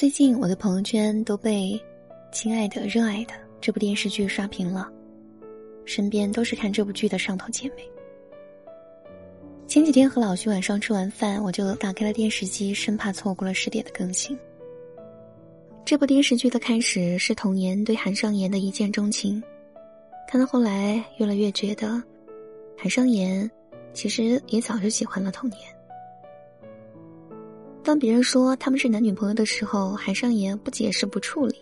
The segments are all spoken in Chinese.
最近我的朋友圈都被《亲爱的，热爱的》这部电视剧刷屏了，身边都是看这部剧的上头姐妹。前几天和老徐晚上吃完饭，我就打开了电视机，生怕错过了十点的更新。这部电视剧的开始是童年对韩商言的一见钟情，看到后来越来越觉得，韩商言其实也早就喜欢了童年。当别人说他们是男女朋友的时候，韩尚言不解释不处理，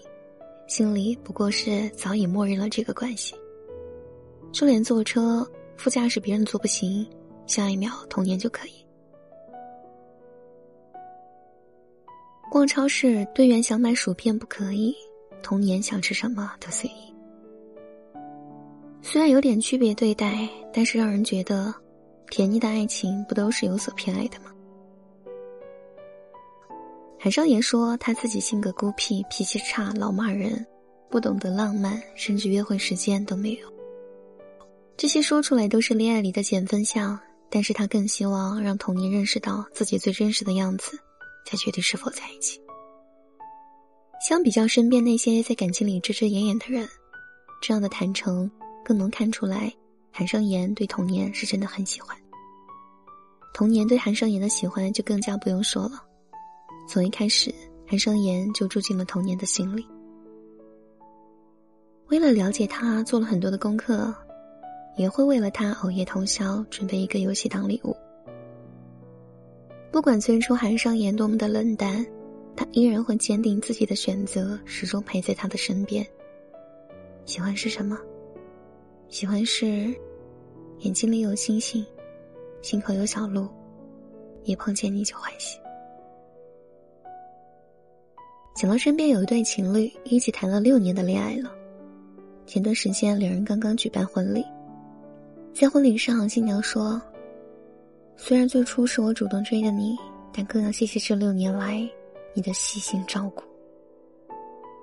心里不过是早已默认了这个关系。就连坐车副驾驶别人坐不行，下一秒童年就可以。逛超市，队员想买薯片不可以，童年想吃什么都随意。虽然有点区别对待，但是让人觉得，甜腻的爱情不都是有所偏爱的吗？韩商言说他自己性格孤僻，脾气差，老骂人，不懂得浪漫，甚至约会时间都没有。这些说出来都是恋爱里的减分项，但是他更希望让童年认识到自己最真实的样子。才决定是否在一起。相比较身边那些在感情里遮遮掩掩的人，这样的坦诚更能看出来，韩商言对童年是真的很喜欢。童年对韩商言的喜欢就更加不用说了，从一开始，韩商言就住进了童年的心里。为了了解他，做了很多的功课，也会为了他熬夜通宵准备一个游戏当礼物。不管最初韩商言多么的冷淡，他依然会坚定自己的选择，始终陪在他的身边。喜欢是什么？喜欢是眼睛里有星星，心口有小鹿，一碰见你就欢喜。想到身边有一对情侣一起谈了六年的恋爱了，前段时间两人刚刚举办婚礼，在婚礼上，新娘说。虽然最初是我主动追的你，但更要谢谢这六年来你的细心照顾。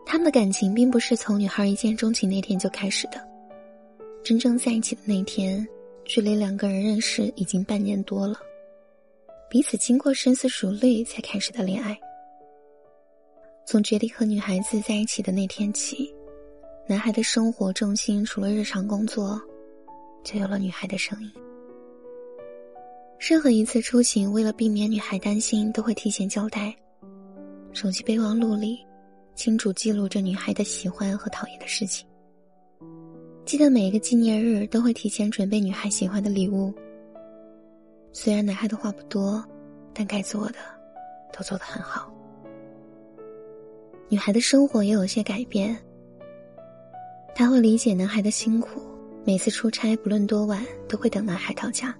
他们的感情并不是从女孩一见钟情那天就开始的，真正在一起的那天，距离两个人认识已经半年多了，彼此经过深思熟虑才开始的恋爱。从决定和女孩子在一起的那天起，男孩的生活重心除了日常工作，就有了女孩的声音。任何一次出行，为了避免女孩担心，都会提前交代。手机备忘录里，清楚记录着女孩的喜欢和讨厌的事情。记得每一个纪念日，都会提前准备女孩喜欢的礼物。虽然男孩的话不多，但该做的，都做得很好。女孩的生活也有些改变。她会理解男孩的辛苦，每次出差不论多晚，都会等男孩到家。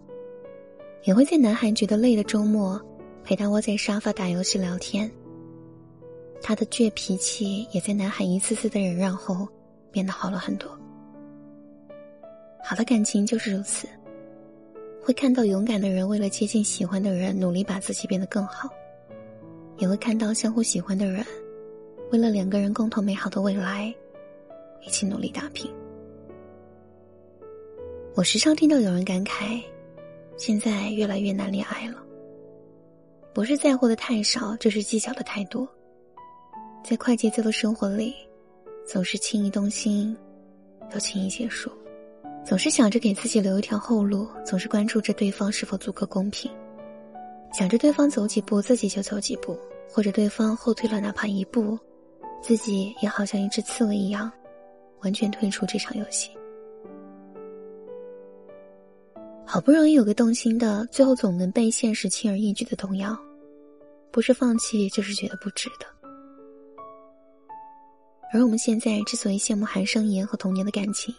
也会在男孩觉得累的周末，陪他窝在沙发打游戏聊天。他的倔脾气也在男孩一次次的忍让后，变得好了很多。好的感情就是如此，会看到勇敢的人为了接近喜欢的人，努力把自己变得更好；也会看到相互喜欢的人，为了两个人共同美好的未来，一起努力打拼。我时常听到有人感慨。现在越来越难恋爱了，不是在乎的太少，就是计较的太多。在快节奏的生活里，总是轻易动心，又轻易结束；总是想着给自己留一条后路，总是关注着对方是否足够公平，想着对方走几步自己就走几步，或者对方后退了哪怕一步，自己也好像一只刺猬一样，完全退出这场游戏。好不容易有个动心的，最后总能被现实轻而易举的动摇，不是放弃，就是觉得不值得。而我们现在之所以羡慕韩商言和童年的感情，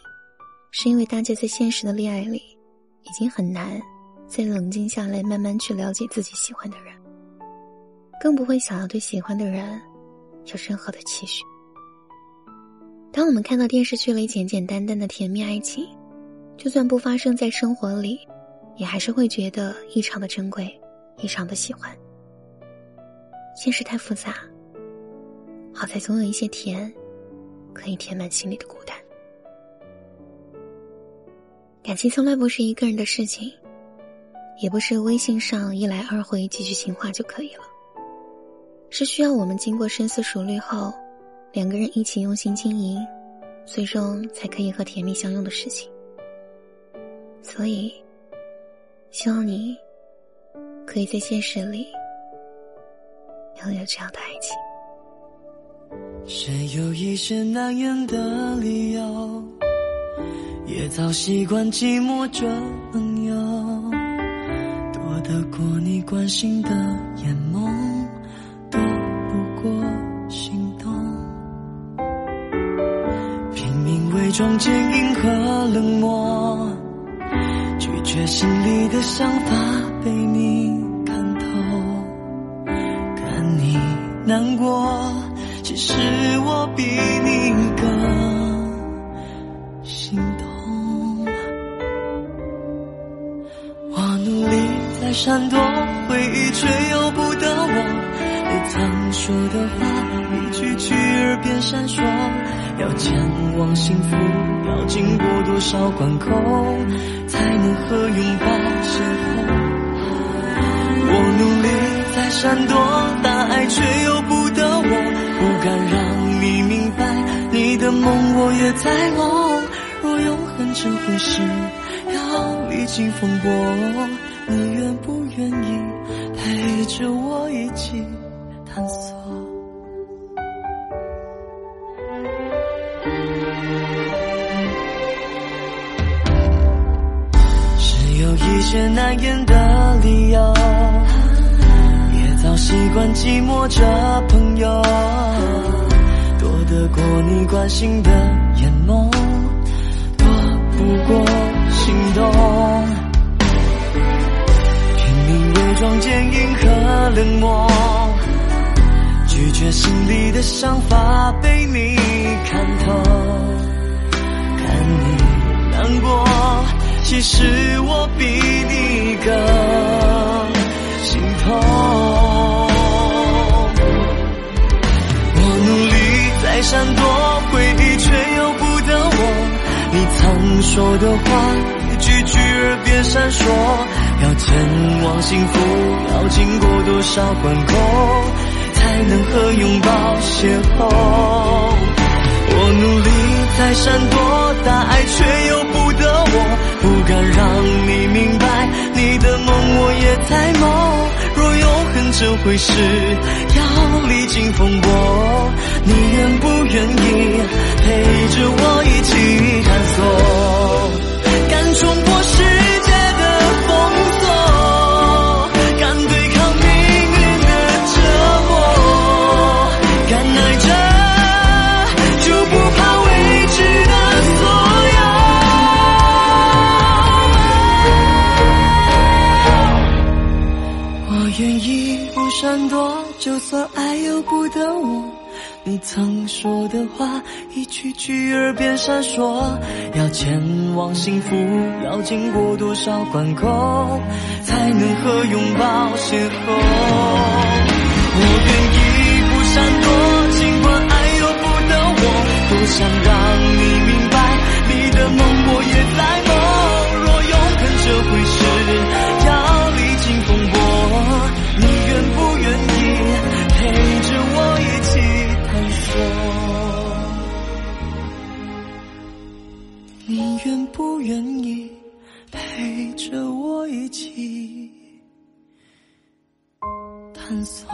是因为大家在现实的恋爱里，已经很难再冷静下来，慢慢去了解自己喜欢的人，更不会想要对喜欢的人有任何的期许。当我们看到电视剧里简简单单的甜蜜爱情，就算不发生在生活里，也还是会觉得异常的珍贵，异常的喜欢。现实太复杂，好在总有一些甜，可以填满心里的孤单。感情从来不是一个人的事情，也不是微信上一来二回几句情话就可以了，是需要我们经过深思熟虑后，两个人一起用心经营，最终才可以和甜蜜相拥的事情。所以，希望你可以在现实里。拥有这样的爱情。谁有一些难言的理由，也早习惯寂寞这朋友，躲得过你关心的眼眸，装坚硬和冷漠，拒绝心里的想法被你看透。看你。难过，其实我比你更心痛。我努力在闪躲回忆，却由不得我。你曾说的话，去耳边闪烁。要前往幸福，要经过多少关口，才能和拥抱邂逅？我努力在闪躲。但爱却由不得我，不敢让你明白，你的梦我也在梦。若永恒这回事要历经风波，你愿不愿意陪着我一起探索？一些难言的理由。也早习惯寂寞这朋友，躲得过你关心的眼眸，躲不过心动。拼命伪装坚硬和冷漠，拒绝心里的想法被你看透。看你难过，其实我比你更心痛。我努力在闪躲回忆，却由不得我。你曾说的话，一句句耳边闪烁。要前往幸福，要经过多少关口，才能和拥抱邂逅？我努力在闪躲，大爱却又不我。不敢让你明白，你的梦我也在梦。若永恒这回事，要历经风波。你愿不愿意陪着我一起探索？敢冲破世我愿意不闪躲，就算爱由不得我。你曾说的话，一句句耳边闪烁。要前往幸福，要经过多少关口，才能和拥抱邂逅？我愿意不闪躲，尽管爱由不得我。多想让你愿不愿意陪着我一起探索？